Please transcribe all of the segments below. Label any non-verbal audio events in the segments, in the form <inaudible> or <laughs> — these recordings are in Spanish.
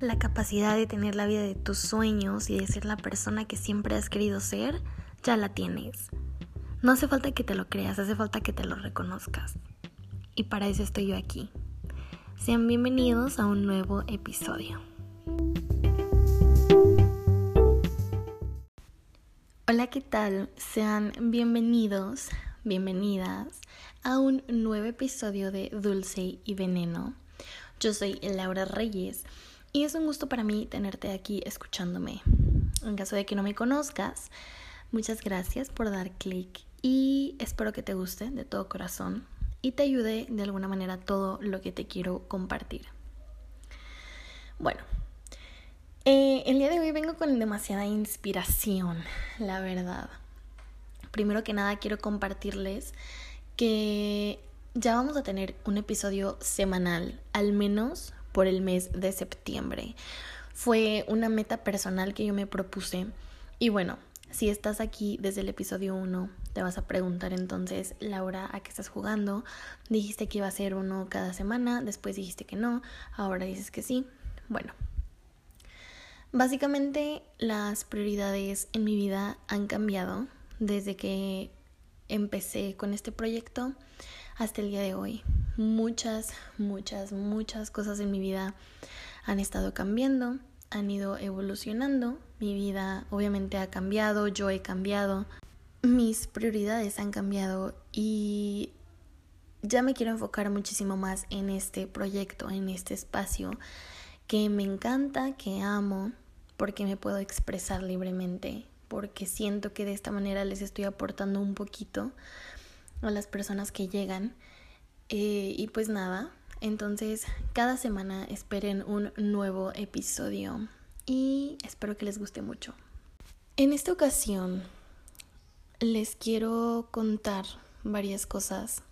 La capacidad de tener la vida de tus sueños y de ser la persona que siempre has querido ser, ya la tienes. No hace falta que te lo creas, hace falta que te lo reconozcas. Y para eso estoy yo aquí. Sean bienvenidos a un nuevo episodio. Hola, ¿qué tal? Sean bienvenidos, bienvenidas a un nuevo episodio de Dulce y Veneno. Yo soy Laura Reyes y es un gusto para mí tenerte aquí escuchándome. En caso de que no me conozcas, muchas gracias por dar clic y espero que te guste de todo corazón y te ayude de alguna manera todo lo que te quiero compartir. Bueno, eh, el día de hoy vengo con demasiada inspiración, la verdad. Primero que nada quiero compartirles que ya vamos a tener un episodio semanal, al menos por el mes de septiembre. Fue una meta personal que yo me propuse. Y bueno, si estás aquí desde el episodio 1, te vas a preguntar entonces, Laura, ¿a qué estás jugando? Dijiste que iba a ser uno cada semana, después dijiste que no, ahora dices que sí. Bueno, básicamente las prioridades en mi vida han cambiado desde que empecé con este proyecto hasta el día de hoy. Muchas, muchas, muchas cosas en mi vida han estado cambiando, han ido evolucionando. Mi vida obviamente ha cambiado, yo he cambiado, mis prioridades han cambiado y ya me quiero enfocar muchísimo más en este proyecto, en este espacio que me encanta, que amo, porque me puedo expresar libremente, porque siento que de esta manera les estoy aportando un poquito a las personas que llegan. Eh, y pues nada, entonces cada semana esperen un nuevo episodio y espero que les guste mucho. En esta ocasión les quiero contar varias cosas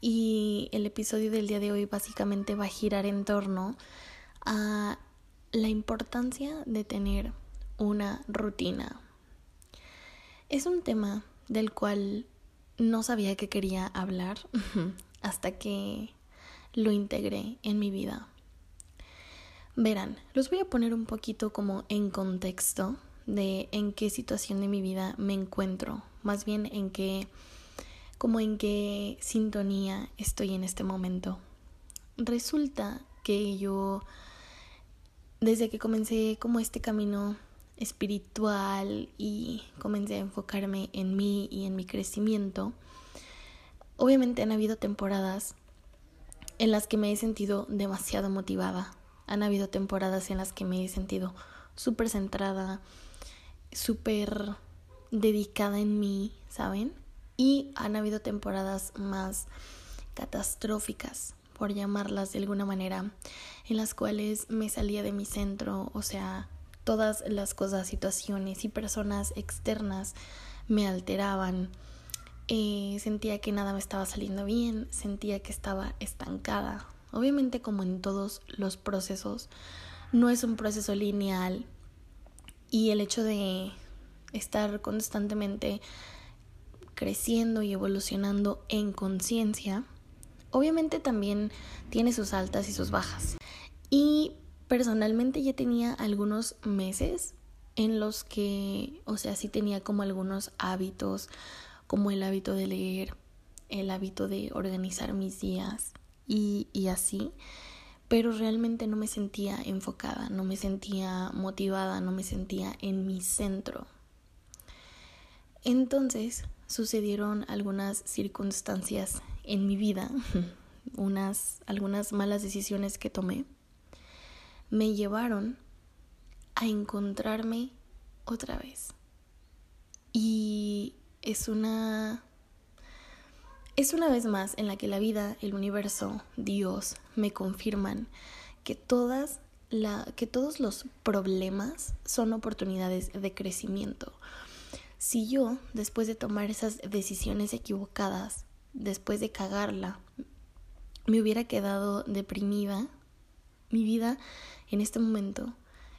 y el episodio del día de hoy básicamente va a girar en torno a la importancia de tener una rutina. Es un tema del cual no sabía que quería hablar hasta que lo integré en mi vida. Verán, los voy a poner un poquito como en contexto de en qué situación de mi vida me encuentro, más bien en qué como en qué sintonía estoy en este momento. Resulta que yo desde que comencé como este camino espiritual y comencé a enfocarme en mí y en mi crecimiento, obviamente han habido temporadas en las que me he sentido demasiado motivada. Han habido temporadas en las que me he sentido súper centrada, súper dedicada en mí, ¿saben? Y han habido temporadas más catastróficas, por llamarlas de alguna manera, en las cuales me salía de mi centro, o sea, todas las cosas, situaciones y personas externas me alteraban. Eh, sentía que nada me estaba saliendo bien, sentía que estaba estancada. Obviamente como en todos los procesos, no es un proceso lineal y el hecho de estar constantemente creciendo y evolucionando en conciencia, obviamente también tiene sus altas y sus bajas. Y personalmente ya tenía algunos meses en los que, o sea, sí tenía como algunos hábitos, como el hábito de leer, el hábito de organizar mis días y, y así, pero realmente no me sentía enfocada, no me sentía motivada, no me sentía en mi centro. Entonces sucedieron algunas circunstancias en mi vida, <laughs> unas, algunas malas decisiones que tomé me llevaron a encontrarme otra vez. Y es una es una vez más en la que la vida, el universo, Dios me confirman que todas la, que todos los problemas son oportunidades de crecimiento. Si yo, después de tomar esas decisiones equivocadas, después de cagarla, me hubiera quedado deprimida, mi vida en este momento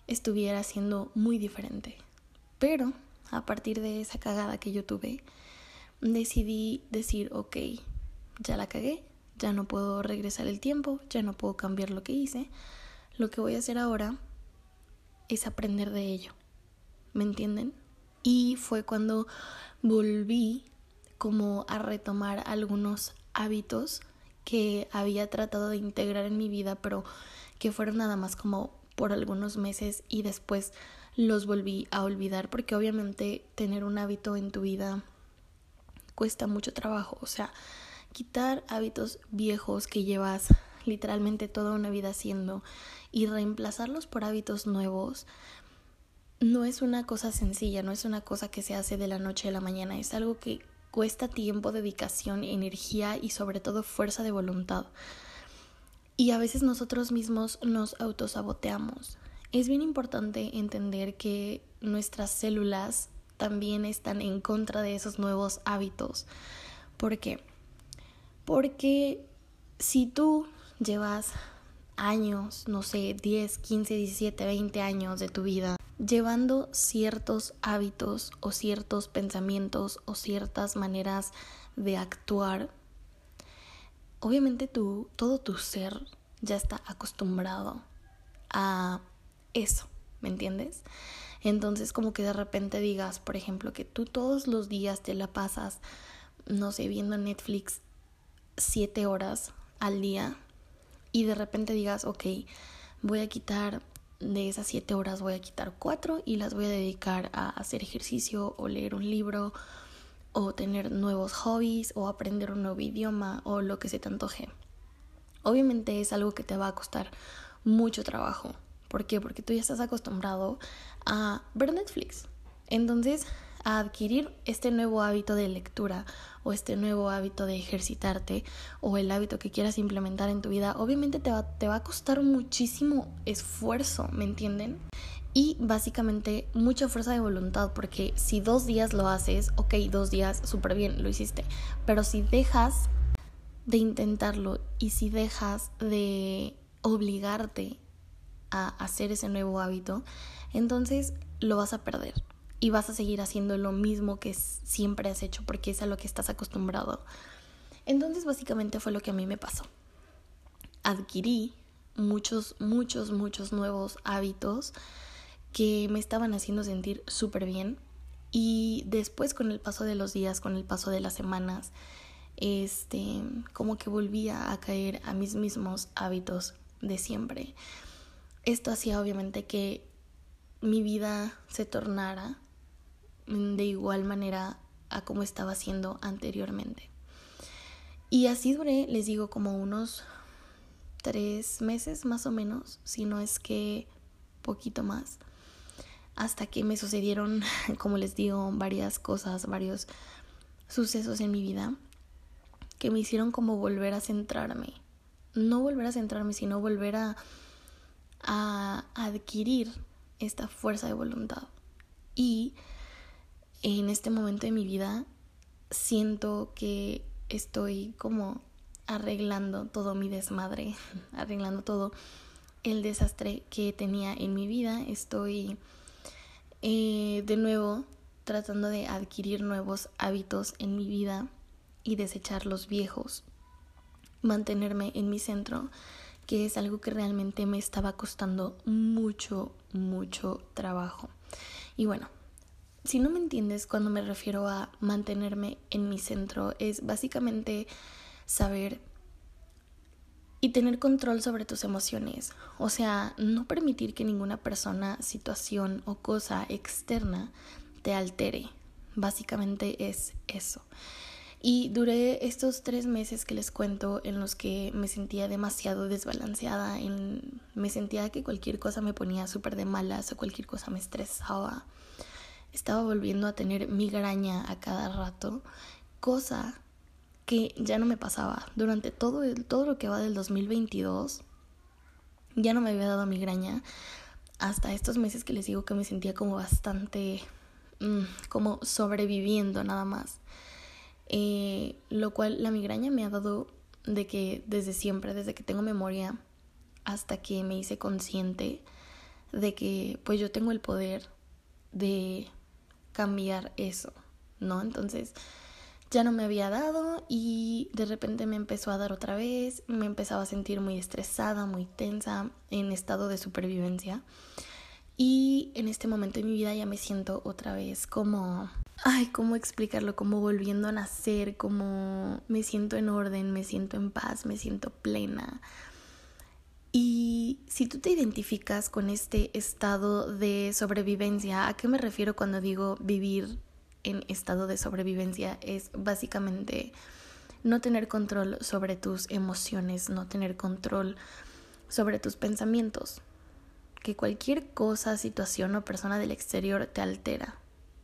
estuviera siendo muy diferente. Pero a partir de esa cagada que yo tuve, decidí decir, ok, ya la cagué, ya no puedo regresar el tiempo, ya no puedo cambiar lo que hice. lo que voy a hacer ahora es aprender de ello. ¿Me entienden? Y fue cuando volví como a retomar algunos hábitos que había tratado de integrar en mi vida, pero que fueron nada más como por algunos meses y después los volví a olvidar porque obviamente tener un hábito en tu vida cuesta mucho trabajo, o sea, quitar hábitos viejos que llevas literalmente toda una vida haciendo y reemplazarlos por hábitos nuevos no es una cosa sencilla, no es una cosa que se hace de la noche a la mañana, es algo que cuesta tiempo, dedicación, energía y sobre todo fuerza de voluntad. Y a veces nosotros mismos nos autosaboteamos. Es bien importante entender que nuestras células también están en contra de esos nuevos hábitos. ¿Por qué? Porque si tú llevas años, no sé, 10, 15, 17, 20 años de tu vida, llevando ciertos hábitos o ciertos pensamientos o ciertas maneras de actuar, obviamente tú, todo tu ser ya está acostumbrado a eso, ¿me entiendes? Entonces como que de repente digas, por ejemplo, que tú todos los días te la pasas, no sé, viendo Netflix siete horas al día y de repente digas, ok, voy a quitar de esas siete horas, voy a quitar cuatro y las voy a dedicar a hacer ejercicio o leer un libro o tener nuevos hobbies o aprender un nuevo idioma o lo que se te antoje. Obviamente es algo que te va a costar mucho trabajo. ¿Por qué? Porque tú ya estás acostumbrado a ver Netflix. Entonces, a adquirir este nuevo hábito de lectura o este nuevo hábito de ejercitarte o el hábito que quieras implementar en tu vida, obviamente te va, te va a costar muchísimo esfuerzo, ¿me entienden? Y básicamente mucha fuerza de voluntad, porque si dos días lo haces, ok, dos días, súper bien, lo hiciste, pero si dejas de intentarlo y si dejas de obligarte a hacer ese nuevo hábito, entonces lo vas a perder y vas a seguir haciendo lo mismo que siempre has hecho porque es a lo que estás acostumbrado. Entonces básicamente fue lo que a mí me pasó. Adquirí muchos, muchos, muchos nuevos hábitos que me estaban haciendo sentir súper bien y después con el paso de los días, con el paso de las semanas, este, como que volvía a caer a mis mismos hábitos de siempre. Esto hacía obviamente que mi vida se tornara de igual manera a como estaba haciendo anteriormente. Y así duré, les digo, como unos tres meses más o menos, si no es que poquito más, hasta que me sucedieron, <laughs> como les digo, varias cosas, varios sucesos en mi vida que me hicieron como volver a centrarme. No volver a centrarme, sino volver a, a adquirir esta fuerza de voluntad. Y en este momento de mi vida siento que estoy como arreglando todo mi desmadre, <laughs> arreglando todo el desastre que tenía en mi vida. Estoy eh, de nuevo tratando de adquirir nuevos hábitos en mi vida y desechar los viejos. Mantenerme en mi centro, que es algo que realmente me estaba costando mucho, mucho trabajo. Y bueno, si no me entiendes cuando me refiero a mantenerme en mi centro, es básicamente saber y tener control sobre tus emociones. O sea, no permitir que ninguna persona, situación o cosa externa te altere. Básicamente es eso. Y duré estos tres meses que les cuento en los que me sentía demasiado desbalanceada, en, me sentía que cualquier cosa me ponía súper de malas o cualquier cosa me estresaba estaba volviendo a tener migraña a cada rato, cosa que ya no me pasaba. Durante todo, todo lo que va del 2022, ya no me había dado migraña. Hasta estos meses que les digo que me sentía como bastante, mm, como sobreviviendo nada más. Eh, lo cual la migraña me ha dado de que desde siempre, desde que tengo memoria, hasta que me hice consciente de que pues yo tengo el poder de cambiar eso, ¿no? Entonces, ya no me había dado y de repente me empezó a dar otra vez, me empezaba a sentir muy estresada, muy tensa, en estado de supervivencia. Y en este momento de mi vida ya me siento otra vez como, ay, ¿cómo explicarlo? Como volviendo a nacer, como me siento en orden, me siento en paz, me siento plena. Y si tú te identificas con este estado de sobrevivencia, ¿a qué me refiero cuando digo vivir en estado de sobrevivencia? Es básicamente no tener control sobre tus emociones, no tener control sobre tus pensamientos que cualquier cosa, situación o persona del exterior te altera.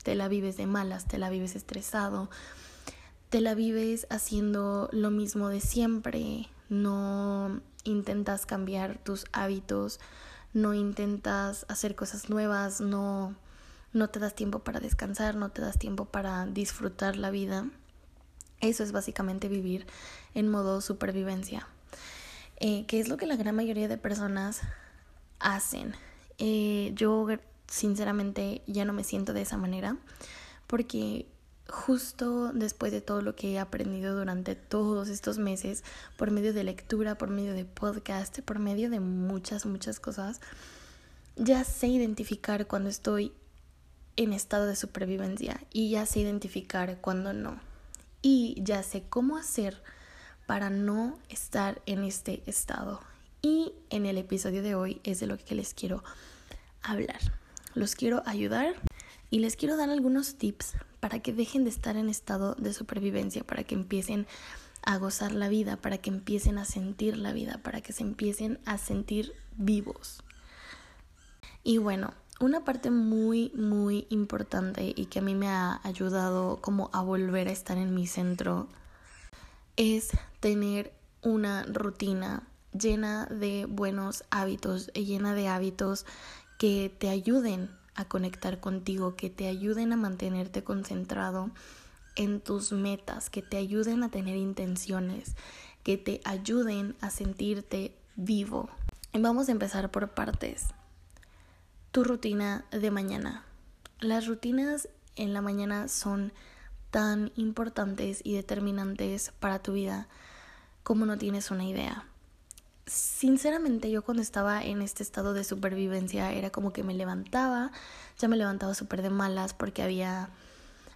Te la vives de malas, te la vives estresado, te la vives haciendo lo mismo de siempre, no intentas cambiar tus hábitos, no intentas hacer cosas nuevas, no, no te das tiempo para descansar, no te das tiempo para disfrutar la vida. Eso es básicamente vivir en modo supervivencia, eh, que es lo que la gran mayoría de personas hacen. Eh, yo sinceramente ya no me siento de esa manera porque justo después de todo lo que he aprendido durante todos estos meses, por medio de lectura, por medio de podcast, por medio de muchas, muchas cosas, ya sé identificar cuando estoy en estado de supervivencia y ya sé identificar cuando no. Y ya sé cómo hacer para no estar en este estado. Y en el episodio de hoy es de lo que les quiero hablar. Los quiero ayudar y les quiero dar algunos tips para que dejen de estar en estado de supervivencia, para que empiecen a gozar la vida, para que empiecen a sentir la vida, para que se empiecen a sentir vivos. Y bueno, una parte muy, muy importante y que a mí me ha ayudado como a volver a estar en mi centro es tener una rutina llena de buenos hábitos, llena de hábitos que te ayuden a conectar contigo, que te ayuden a mantenerte concentrado en tus metas, que te ayuden a tener intenciones, que te ayuden a sentirte vivo. Vamos a empezar por partes. Tu rutina de mañana. Las rutinas en la mañana son tan importantes y determinantes para tu vida como no tienes una idea sinceramente yo cuando estaba en este estado de supervivencia era como que me levantaba, ya me levantaba súper de malas porque había,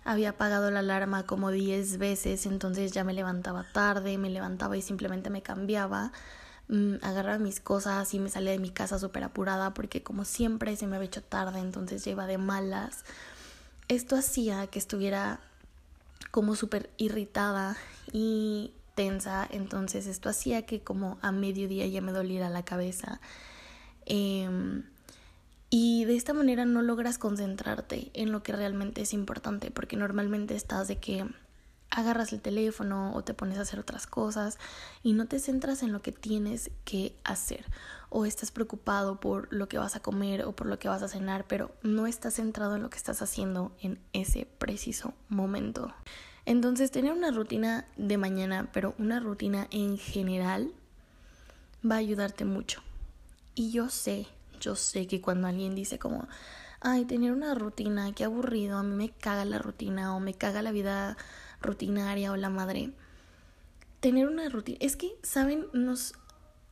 había apagado la alarma como 10 veces, entonces ya me levantaba tarde, me levantaba y simplemente me cambiaba, mm, agarraba mis cosas y me salía de mi casa súper apurada porque como siempre se me había hecho tarde, entonces iba de malas. Esto hacía que estuviera como súper irritada y tensa, entonces esto hacía que como a mediodía ya me doliera la cabeza. Em, y de esta manera no logras concentrarte en lo que realmente es importante, porque normalmente estás de que agarras el teléfono o te pones a hacer otras cosas y no te centras en lo que tienes que hacer o estás preocupado por lo que vas a comer o por lo que vas a cenar, pero no estás centrado en lo que estás haciendo en ese preciso momento. Entonces, tener una rutina de mañana, pero una rutina en general, va a ayudarte mucho. Y yo sé, yo sé que cuando alguien dice como, ay, tener una rutina, qué aburrido, a mí me caga la rutina o me caga la vida rutinaria o la madre. Tener una rutina, es que, ¿saben? Nos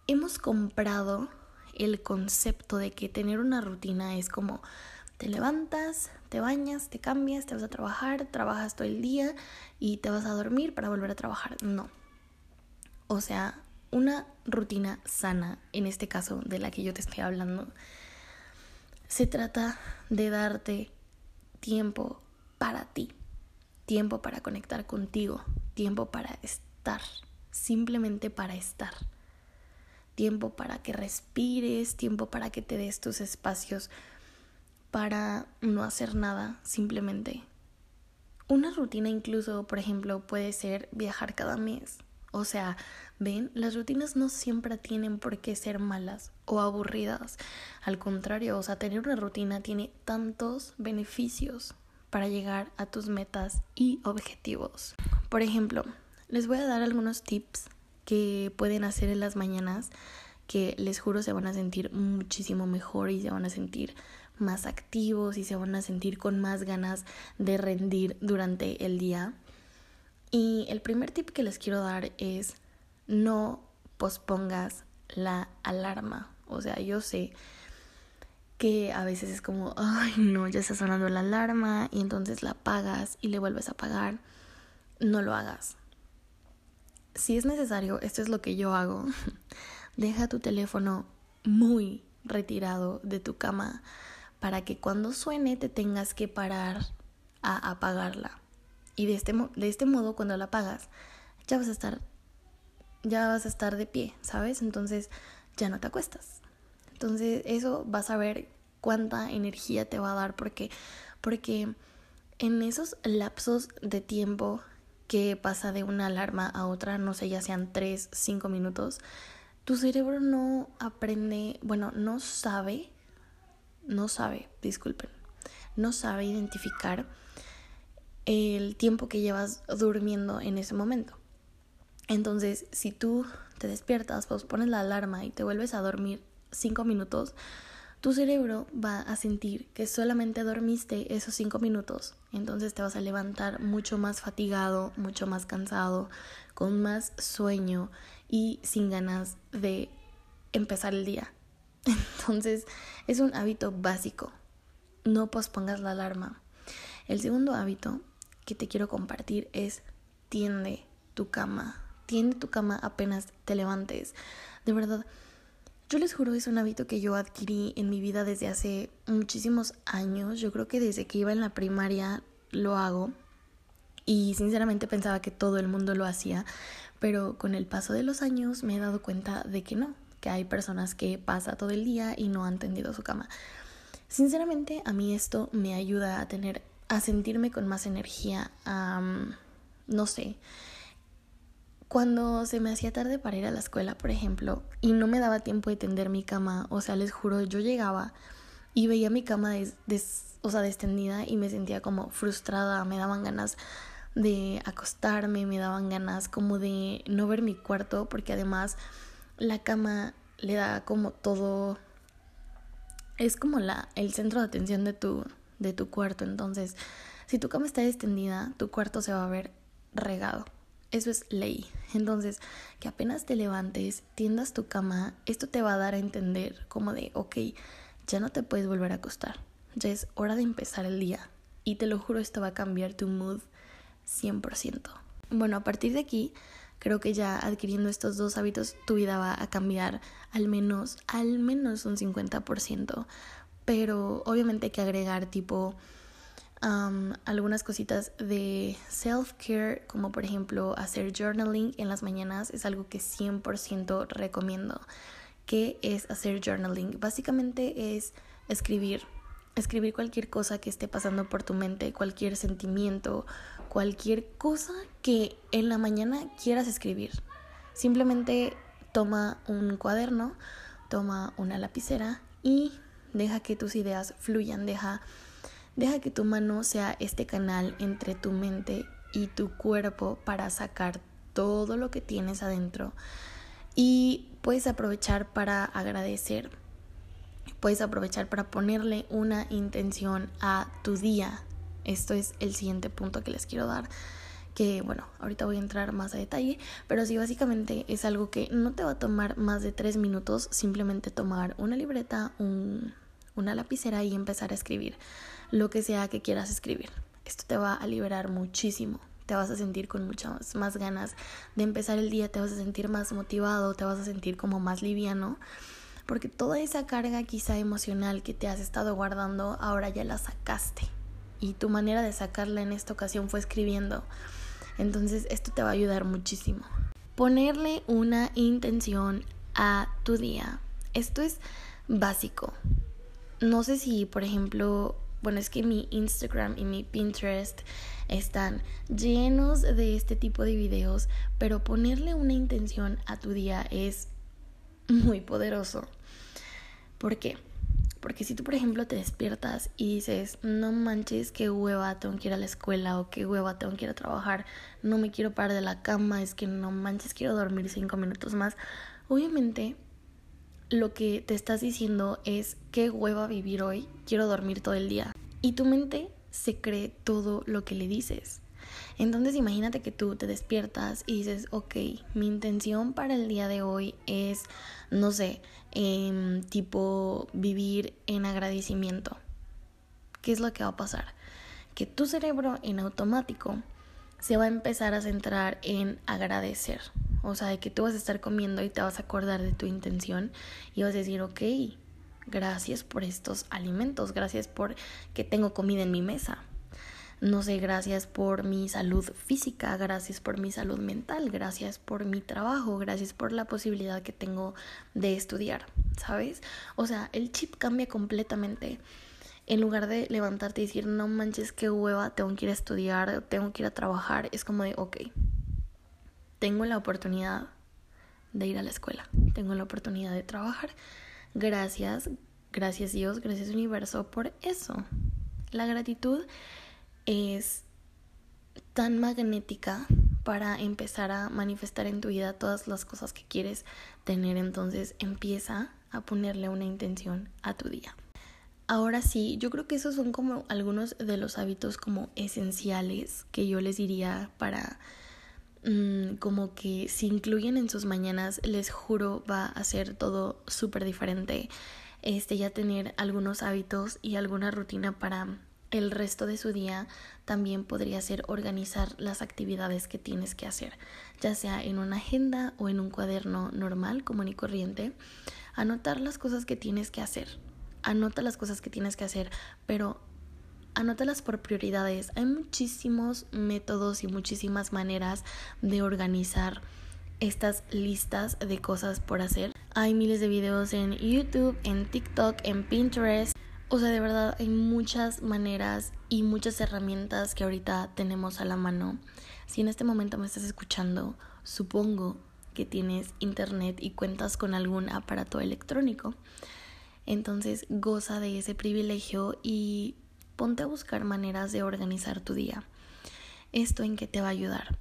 hemos comprado el concepto de que tener una rutina es como te levantas, te bañas, te cambias, te vas a trabajar, trabajas todo el día y te vas a dormir para volver a trabajar. No. O sea, una rutina sana, en este caso de la que yo te estoy hablando, se trata de darte tiempo para ti, tiempo para conectar contigo, tiempo para estar, simplemente para estar. Tiempo para que respires, tiempo para que te des tus espacios para no hacer nada, simplemente. Una rutina incluso, por ejemplo, puede ser viajar cada mes. O sea, ven, las rutinas no siempre tienen por qué ser malas o aburridas. Al contrario, o sea, tener una rutina tiene tantos beneficios para llegar a tus metas y objetivos. Por ejemplo, les voy a dar algunos tips que pueden hacer en las mañanas que les juro se van a sentir muchísimo mejor y se van a sentir más activos y se van a sentir con más ganas de rendir durante el día. Y el primer tip que les quiero dar es no pospongas la alarma. O sea, yo sé que a veces es como, ay no, ya está sonando la alarma y entonces la apagas y le vuelves a apagar. No lo hagas. Si es necesario, esto es lo que yo hago. <laughs> Deja tu teléfono muy retirado de tu cama para que cuando suene te tengas que parar a apagarla. Y de este, de este modo, cuando la apagas, ya vas a estar, ya vas a estar de pie, ¿sabes? Entonces ya no te acuestas. Entonces eso vas a ver cuánta energía te va a dar porque, porque en esos lapsos de tiempo que pasa de una alarma a otra, no sé, ya sean 3, 5 minutos, tu cerebro no aprende, bueno, no sabe, no sabe, disculpen, no sabe identificar el tiempo que llevas durmiendo en ese momento. Entonces, si tú te despiertas, pues pones la alarma y te vuelves a dormir cinco minutos, tu cerebro va a sentir que solamente dormiste esos cinco minutos. Entonces te vas a levantar mucho más fatigado, mucho más cansado, con más sueño y sin ganas de empezar el día. <laughs> Entonces es un hábito básico. No pospongas la alarma. El segundo hábito que te quiero compartir es tiende tu cama. Tiende tu cama apenas te levantes. De verdad, yo les juro, es un hábito que yo adquirí en mi vida desde hace muchísimos años. Yo creo que desde que iba en la primaria lo hago. Y sinceramente pensaba que todo el mundo lo hacía. Pero con el paso de los años me he dado cuenta de que no. Que hay personas que pasa todo el día y no han tendido su cama. Sinceramente, a mí esto me ayuda a tener, a sentirme con más energía. no sé cuando se me hacía tarde para ir a la escuela, por ejemplo, y no me daba tiempo de tender mi cama, o sea, les juro, yo llegaba y veía mi cama o sea, destendida y me sentía como frustrada, me daban ganas de acostarme, me daban ganas como de no ver mi cuarto, porque además la cama le da como todo es como la el centro de atención de tu de tu cuarto, entonces si tu cama está extendida, tu cuarto se va a ver regado. Eso es ley. Entonces, que apenas te levantes, tiendas tu cama, esto te va a dar a entender como de, ok, ya no te puedes volver a acostar. Ya es hora de empezar el día. Y te lo juro, esto va a cambiar tu mood 100%. Bueno, a partir de aquí, creo que ya adquiriendo estos dos hábitos, tu vida va a cambiar al menos, al menos un 50%. Pero obviamente hay que agregar tipo algunas cositas de self-care, como por ejemplo hacer journaling en las mañanas, es algo que 100% recomiendo. ¿Qué es hacer journaling? Básicamente es escribir, escribir cualquier cosa que esté pasando por tu mente, cualquier sentimiento, cualquier cosa que en la mañana quieras escribir. Simplemente toma un cuaderno, toma una lapicera y deja que tus ideas fluyan, deja Deja que tu mano sea este canal entre tu mente y tu cuerpo para sacar todo lo que tienes adentro. Y puedes aprovechar para agradecer. Puedes aprovechar para ponerle una intención a tu día. Esto es el siguiente punto que les quiero dar. Que bueno, ahorita voy a entrar más a detalle. Pero sí, básicamente es algo que no te va a tomar más de tres minutos. Simplemente tomar una libreta, una lapicera y empezar a escribir lo que sea que quieras escribir. Esto te va a liberar muchísimo. Te vas a sentir con muchas más ganas de empezar el día, te vas a sentir más motivado, te vas a sentir como más liviano, porque toda esa carga quizá emocional que te has estado guardando ahora ya la sacaste. Y tu manera de sacarla en esta ocasión fue escribiendo. Entonces esto te va a ayudar muchísimo. Ponerle una intención a tu día. Esto es básico. No sé si, por ejemplo, bueno, es que mi Instagram y mi Pinterest están llenos de este tipo de videos, pero ponerle una intención a tu día es muy poderoso. ¿Por qué? Porque si tú, por ejemplo, te despiertas y dices, no manches, qué hueva, tengo que ir a la escuela o qué hueva, tengo que ir a trabajar, no me quiero parar de la cama, es que no manches, quiero dormir cinco minutos más. Obviamente lo que te estás diciendo es qué hueva vivir hoy, quiero dormir todo el día. Y tu mente se cree todo lo que le dices. Entonces imagínate que tú te despiertas y dices, ok, mi intención para el día de hoy es, no sé, em, tipo vivir en agradecimiento. ¿Qué es lo que va a pasar? Que tu cerebro en automático se va a empezar a centrar en agradecer. O sea, de que tú vas a estar comiendo y te vas a acordar de tu intención y vas a decir, ok, gracias por estos alimentos, gracias por que tengo comida en mi mesa. No sé, gracias por mi salud física, gracias por mi salud mental, gracias por mi trabajo, gracias por la posibilidad que tengo de estudiar, ¿sabes? O sea, el chip cambia completamente en lugar de levantarte y decir, no manches, qué hueva, tengo que ir a estudiar, tengo que ir a trabajar, es como de, ok, tengo la oportunidad de ir a la escuela, tengo la oportunidad de trabajar. Gracias, gracias Dios, gracias universo por eso. La gratitud es tan magnética para empezar a manifestar en tu vida todas las cosas que quieres tener, entonces empieza a ponerle una intención a tu día. Ahora sí, yo creo que esos son como algunos de los hábitos como esenciales que yo les diría para mm, como que si incluyen en sus mañanas, les juro va a ser todo súper diferente. Este ya tener algunos hábitos y alguna rutina para el resto de su día también podría ser organizar las actividades que tienes que hacer, ya sea en una agenda o en un cuaderno normal, común y corriente, anotar las cosas que tienes que hacer anota las cosas que tienes que hacer, pero anótalas por prioridades. Hay muchísimos métodos y muchísimas maneras de organizar estas listas de cosas por hacer. Hay miles de videos en YouTube, en TikTok, en Pinterest. O sea, de verdad hay muchas maneras y muchas herramientas que ahorita tenemos a la mano. Si en este momento me estás escuchando, supongo que tienes internet y cuentas con algún aparato electrónico. Entonces goza de ese privilegio y ponte a buscar maneras de organizar tu día. ¿Esto en qué te va a ayudar?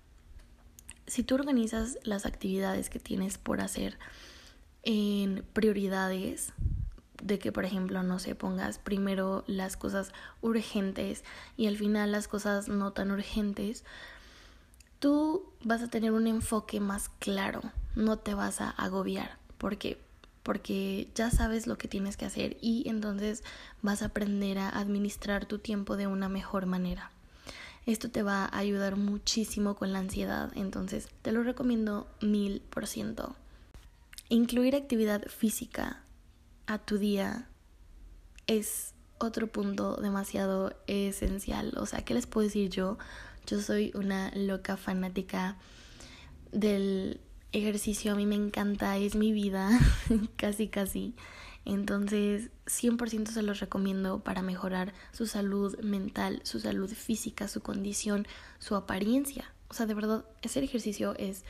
Si tú organizas las actividades que tienes por hacer en prioridades, de que por ejemplo no se pongas primero las cosas urgentes y al final las cosas no tan urgentes, tú vas a tener un enfoque más claro, no te vas a agobiar, porque porque ya sabes lo que tienes que hacer y entonces vas a aprender a administrar tu tiempo de una mejor manera. Esto te va a ayudar muchísimo con la ansiedad, entonces te lo recomiendo mil por ciento. Incluir actividad física a tu día es otro punto demasiado esencial. O sea, ¿qué les puedo decir yo? Yo soy una loca fanática del ejercicio a mí me encanta, es mi vida, <laughs> casi casi. Entonces, 100% se los recomiendo para mejorar su salud mental, su salud física, su condición, su apariencia. O sea, de verdad, ese ejercicio es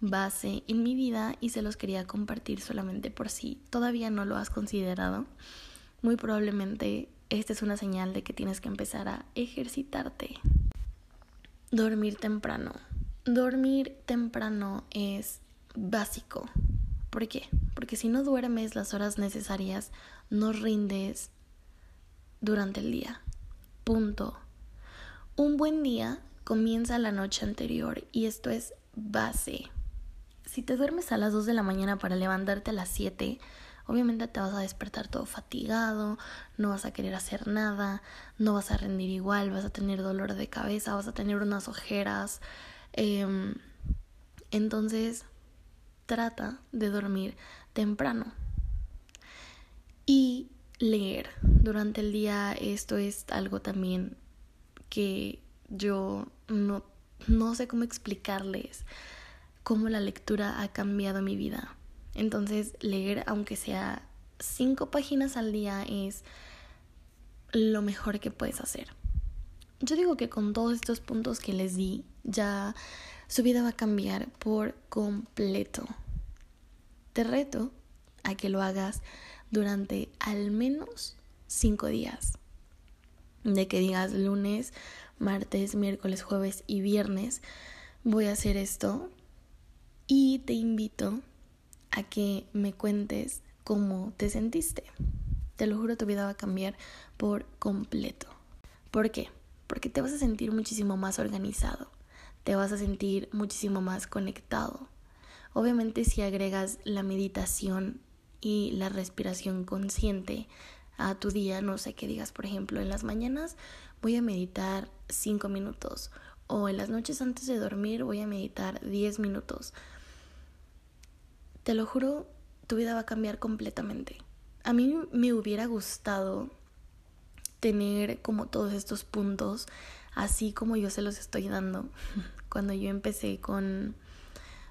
base en mi vida y se los quería compartir solamente por si todavía no lo has considerado. Muy probablemente esta es una señal de que tienes que empezar a ejercitarte. Dormir temprano. Dormir temprano es básico. ¿Por qué? Porque si no duermes las horas necesarias, no rindes durante el día. Punto. Un buen día comienza la noche anterior y esto es base. Si te duermes a las 2 de la mañana para levantarte a las 7, obviamente te vas a despertar todo fatigado, no vas a querer hacer nada, no vas a rendir igual, vas a tener dolor de cabeza, vas a tener unas ojeras. Em, entonces, trata de dormir temprano. Y leer durante el día, esto es algo también que yo no, no sé cómo explicarles cómo la lectura ha cambiado mi vida. Entonces, leer, aunque sea cinco páginas al día, es lo mejor que puedes hacer. Yo digo que con todos estos puntos que les di, ya su vida va a cambiar por completo. Te reto a que lo hagas durante al menos cinco días. De que digas lunes, martes, miércoles, jueves y viernes voy a hacer esto. Y te invito a que me cuentes cómo te sentiste. Te lo juro, tu vida va a cambiar por completo. ¿Por qué? Porque te vas a sentir muchísimo más organizado te vas a sentir muchísimo más conectado. Obviamente si agregas la meditación y la respiración consciente a tu día, no sé qué digas, por ejemplo, en las mañanas voy a meditar 5 minutos o en las noches antes de dormir voy a meditar 10 minutos. Te lo juro, tu vida va a cambiar completamente. A mí me hubiera gustado tener como todos estos puntos, así como yo se los estoy dando <laughs> cuando yo empecé con,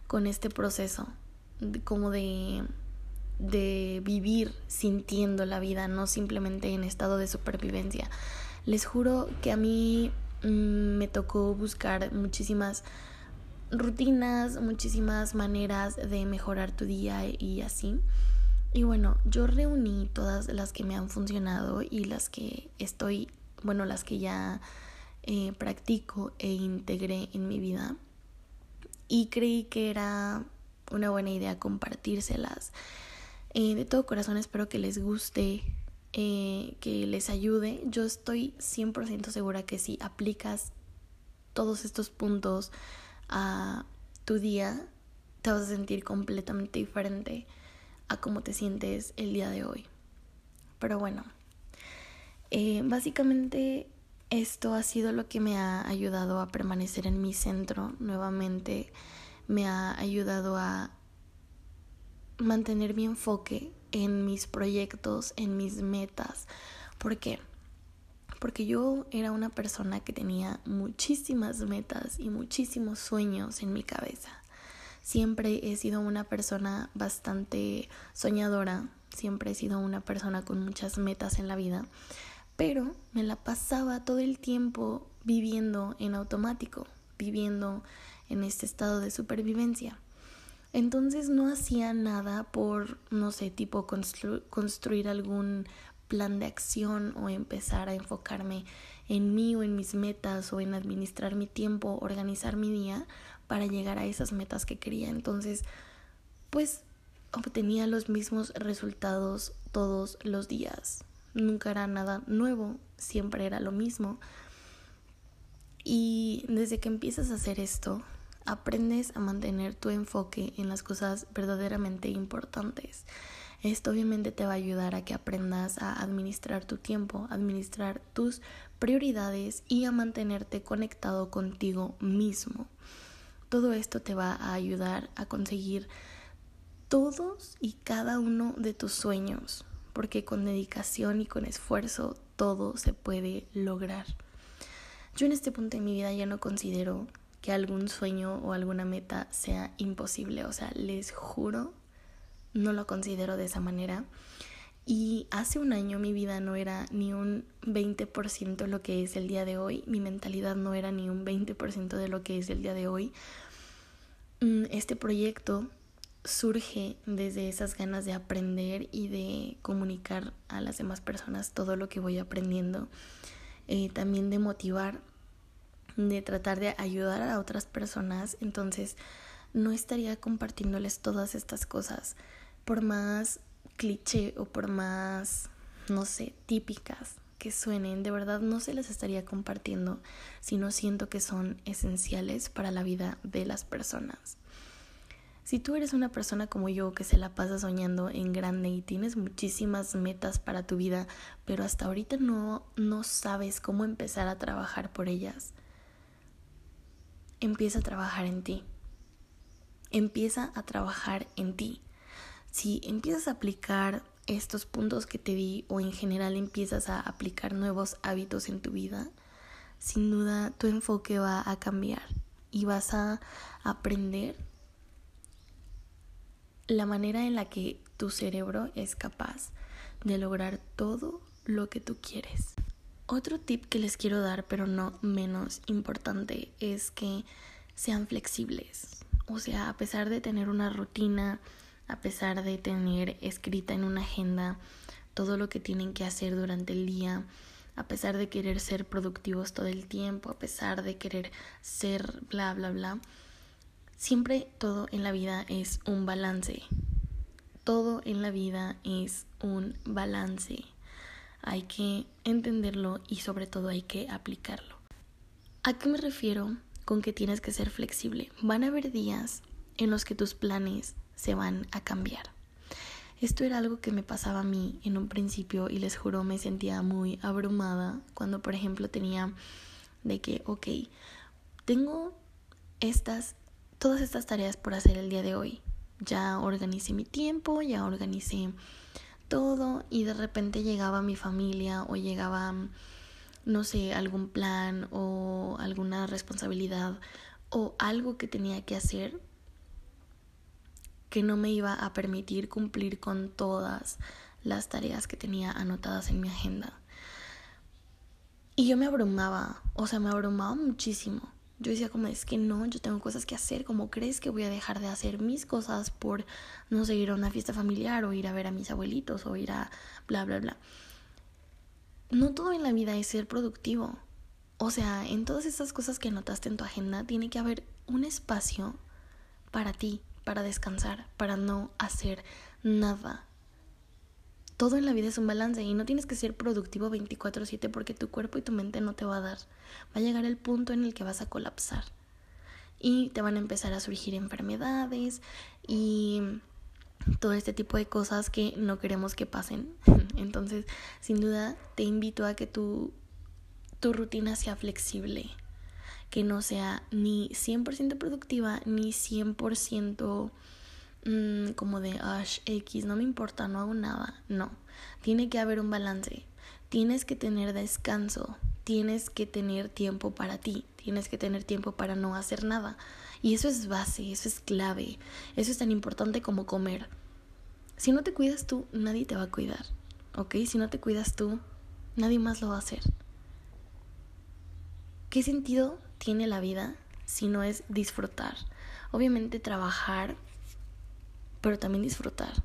con este proceso, como de, de vivir sintiendo la vida, no simplemente en estado de supervivencia. Les juro que a mí mm, me tocó buscar muchísimas rutinas, muchísimas maneras de mejorar tu día y así. Y bueno, yo reuní todas las que me han funcionado y las que estoy, bueno, las que ya eh, practico e integré en mi vida. Y creí que era una buena idea compartírselas. Eh, de todo corazón espero que les guste, eh, que les ayude. Yo estoy 100% segura que si aplicas todos estos puntos a tu día, te vas a sentir completamente diferente a cómo te sientes el día de hoy. Pero bueno, básicamente esto ha sido lo que me ha ayudado a permanecer en mi centro nuevamente, me ha ayudado a mantener mi enfoque en mis proyectos, en mis metas. ¿Por qué? Porque yo era una persona que tenía muchísimas metas y muchísimos sueños en mi cabeza. Siempre he sido una persona bastante soñadora, siempre he sido una persona con muchas metas en la vida, pero me la pasaba todo el tiempo viviendo en automático, viviendo en este estado de supervivencia. Entonces no hacía nada por, no sé, tipo construir algún plan de acción o empezar a enfocarme en mí o en mis metas o en administrar mi tiempo, organizar mi día, para llegar a esas metas que quería. Entonces, pues obtenía los mismos resultados todos los días. Nunca era nada nuevo, siempre era lo mismo. Y desde que empiezas a hacer esto, aprendes a mantener tu enfoque en las cosas verdaderamente importantes. Esto obviamente te va a ayudar a que aprendas a administrar tu tiempo, administrar tus prioridades y a mantenerte conectado contigo mismo. Todo esto te va a ayudar a conseguir todos y cada uno de tus sueños, porque con dedicación y con esfuerzo todo se puede lograr. Yo en este punto de mi vida ya no considero que algún sueño o alguna meta sea imposible, o sea, les juro, no lo considero de esa manera. Y hace un año mi vida no era ni un 20% lo que es el día de hoy, mi mentalidad no era ni un 20% de lo que es el día de hoy. Mm, este proyecto surge desde esas ganas de aprender y de comunicar a las demás personas todo lo que voy aprendiendo, eh, también de motivar, de tratar de ayudar a otras personas, entonces no estaría compartiéndoles todas estas cosas por más cliché o por más, no sé, típicas que suenen, de verdad no se las estaría compartiendo si no siento que son esenciales para la vida de las personas. Si tú eres una persona como yo que se la pasa soñando en grande y tienes muchísimas metas para tu vida, pero hasta ahorita no, no sabes cómo empezar a trabajar por ellas, empieza a trabajar en ti. Empieza a trabajar en ti. Si empiezas a aplicar estos puntos que te di o en general empiezas a aplicar nuevos hábitos en tu vida, sin duda tu enfoque va a cambiar y vas a aprender la manera en la que tu cerebro es capaz de lograr todo lo que tú quieres. Otro tip que les quiero dar, pero no menos importante, es que sean flexibles. O sea, a pesar de tener una rutina, a pesar de tener escrita en una agenda todo lo que tienen que hacer durante el día, a pesar de querer ser productivos todo el tiempo, a pesar de querer ser bla, bla, bla, siempre todo en la vida es un balance. Todo en la vida es un balance. Hay que entenderlo y sobre todo hay que aplicarlo. ¿A qué me refiero con que tienes que ser flexible. Van a haber días en los que tus planes se van a cambiar. Esto era algo que me pasaba a mí en un principio y les juro me sentía muy abrumada cuando por ejemplo tenía de que, ok, tengo estas, todas estas tareas por hacer el día de hoy. Ya organicé mi tiempo, ya organicé todo y de repente llegaba mi familia o llegaba, no sé, algún plan o alguna responsabilidad o algo que tenía que hacer que no me iba a permitir cumplir con todas las tareas que tenía anotadas en mi agenda. Y yo me abrumaba, o sea, me abrumaba muchísimo. Yo decía como es que no, yo tengo cosas que hacer, ¿cómo crees que voy a dejar de hacer mis cosas por no sé, a una fiesta familiar o ir a ver a mis abuelitos o ir a bla, bla, bla? No todo en la vida es ser productivo. O sea, en todas esas cosas que anotaste en tu agenda tiene que haber un espacio para ti, para descansar, para no hacer nada. Todo en la vida es un balance y no tienes que ser productivo 24/7 porque tu cuerpo y tu mente no te va a dar. Va a llegar el punto en el que vas a colapsar y te van a empezar a surgir enfermedades y todo este tipo de cosas que no queremos que pasen. <laughs> Entonces, sin duda, te invito a que tu, tu rutina sea flexible, que no sea ni 100% productiva ni 100% Mm, como de, Ash, X, no me importa, no hago nada. No, tiene que haber un balance. Tienes que tener descanso, tienes que tener tiempo para ti, tienes que tener tiempo para no hacer nada. Y eso es base, eso es clave, eso es tan importante como comer. Si no te cuidas tú, nadie te va a cuidar, ¿ok? Si no te cuidas tú, nadie más lo va a hacer. ¿Qué sentido tiene la vida si no es disfrutar? Obviamente trabajar pero también disfrutar.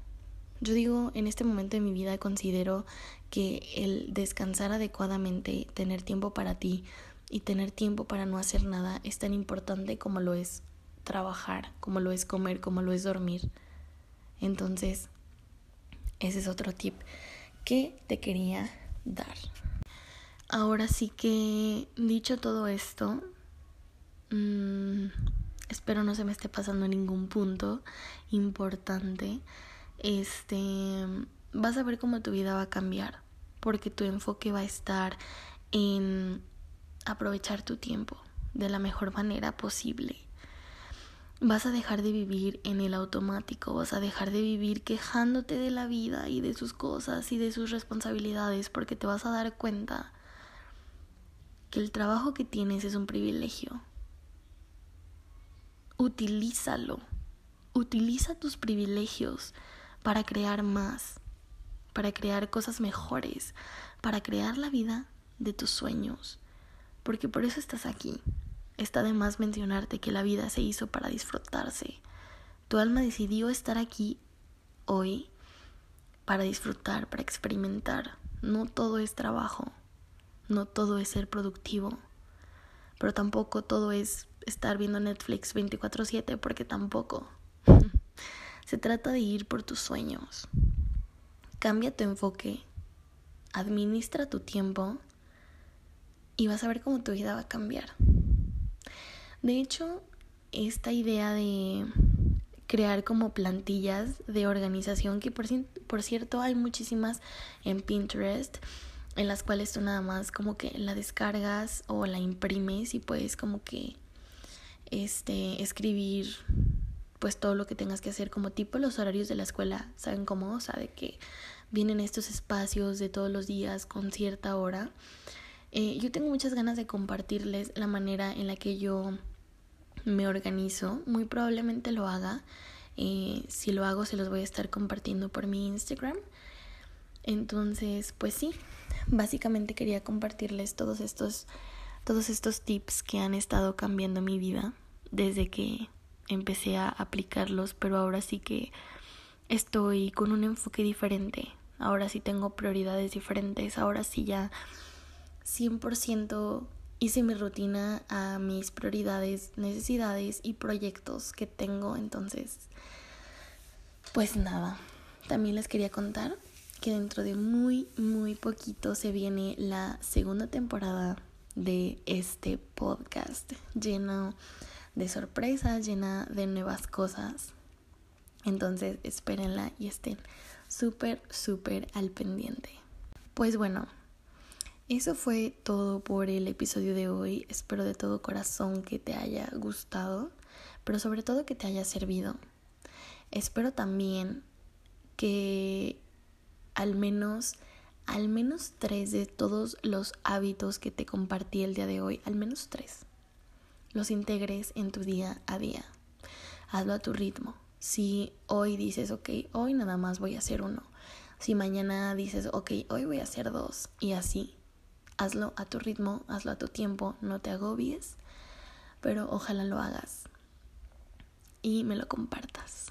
Yo digo, en este momento de mi vida considero que el descansar adecuadamente, tener tiempo para ti y tener tiempo para no hacer nada es tan importante como lo es trabajar, como lo es comer, como lo es dormir. Entonces, ese es otro tip que te quería dar. Ahora sí que, dicho todo esto, mmm, espero no se me esté pasando ningún punto importante, este, vas a ver cómo tu vida va a cambiar, porque tu enfoque va a estar en aprovechar tu tiempo de la mejor manera posible. Vas a dejar de vivir en el automático, vas a dejar de vivir quejándote de la vida y de sus cosas y de sus responsabilidades, porque te vas a dar cuenta que el trabajo que tienes es un privilegio, utilízalo. Utiliza tus privilegios para crear más, para crear cosas mejores, para crear la vida de tus sueños. Porque por eso estás aquí. Está de más mencionarte que la vida se hizo para disfrutarse. Tu alma decidió estar aquí hoy para disfrutar, para experimentar. No todo es trabajo, no todo es ser productivo, pero tampoco todo es estar viendo Netflix 24/7 porque tampoco. <laughs> Se trata de ir por tus sueños. Cambia tu enfoque, administra tu tiempo y vas a ver cómo tu vida va a cambiar. De hecho, esta idea de crear como plantillas de organización, que por, por cierto hay muchísimas en Pinterest, en las cuales tú nada más como que la descargas o la imprimes y puedes como que este, escribir pues todo lo que tengas que hacer como tipo los horarios de la escuela, ¿saben cómo? O sea, de que vienen estos espacios de todos los días con cierta hora. Eh, yo tengo muchas ganas de compartirles la manera en la que yo me organizo. Muy probablemente lo haga. Eh, si lo hago, se los voy a estar compartiendo por mi Instagram. Entonces, pues sí, básicamente quería compartirles todos estos todos estos tips que han estado cambiando mi vida desde que empecé a aplicarlos, pero ahora sí que estoy con un enfoque diferente, ahora sí tengo prioridades diferentes, ahora sí ya 100% hice mi rutina a mis prioridades, necesidades y proyectos que tengo, entonces pues nada, también les quería contar que dentro de muy muy poquito se viene la segunda temporada de este podcast, lleno de sorpresas, llena de nuevas cosas. Entonces espérenla y estén súper, súper al pendiente. Pues bueno, eso fue todo por el episodio de hoy. Espero de todo corazón que te haya gustado, pero sobre todo que te haya servido. Espero también que al menos al menos tres de todos los hábitos que te compartí el día de hoy, al menos tres, los integres en tu día a día. Hazlo a tu ritmo. Si hoy dices, ok, hoy nada más voy a hacer uno. Si mañana dices, ok, hoy voy a hacer dos. Y así. Hazlo a tu ritmo, hazlo a tu tiempo, no te agobies. Pero ojalá lo hagas. Y me lo compartas.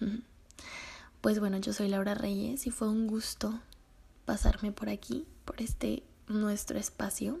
<laughs> Pues bueno, yo soy Laura Reyes y fue un gusto pasarme por aquí, por este nuestro espacio.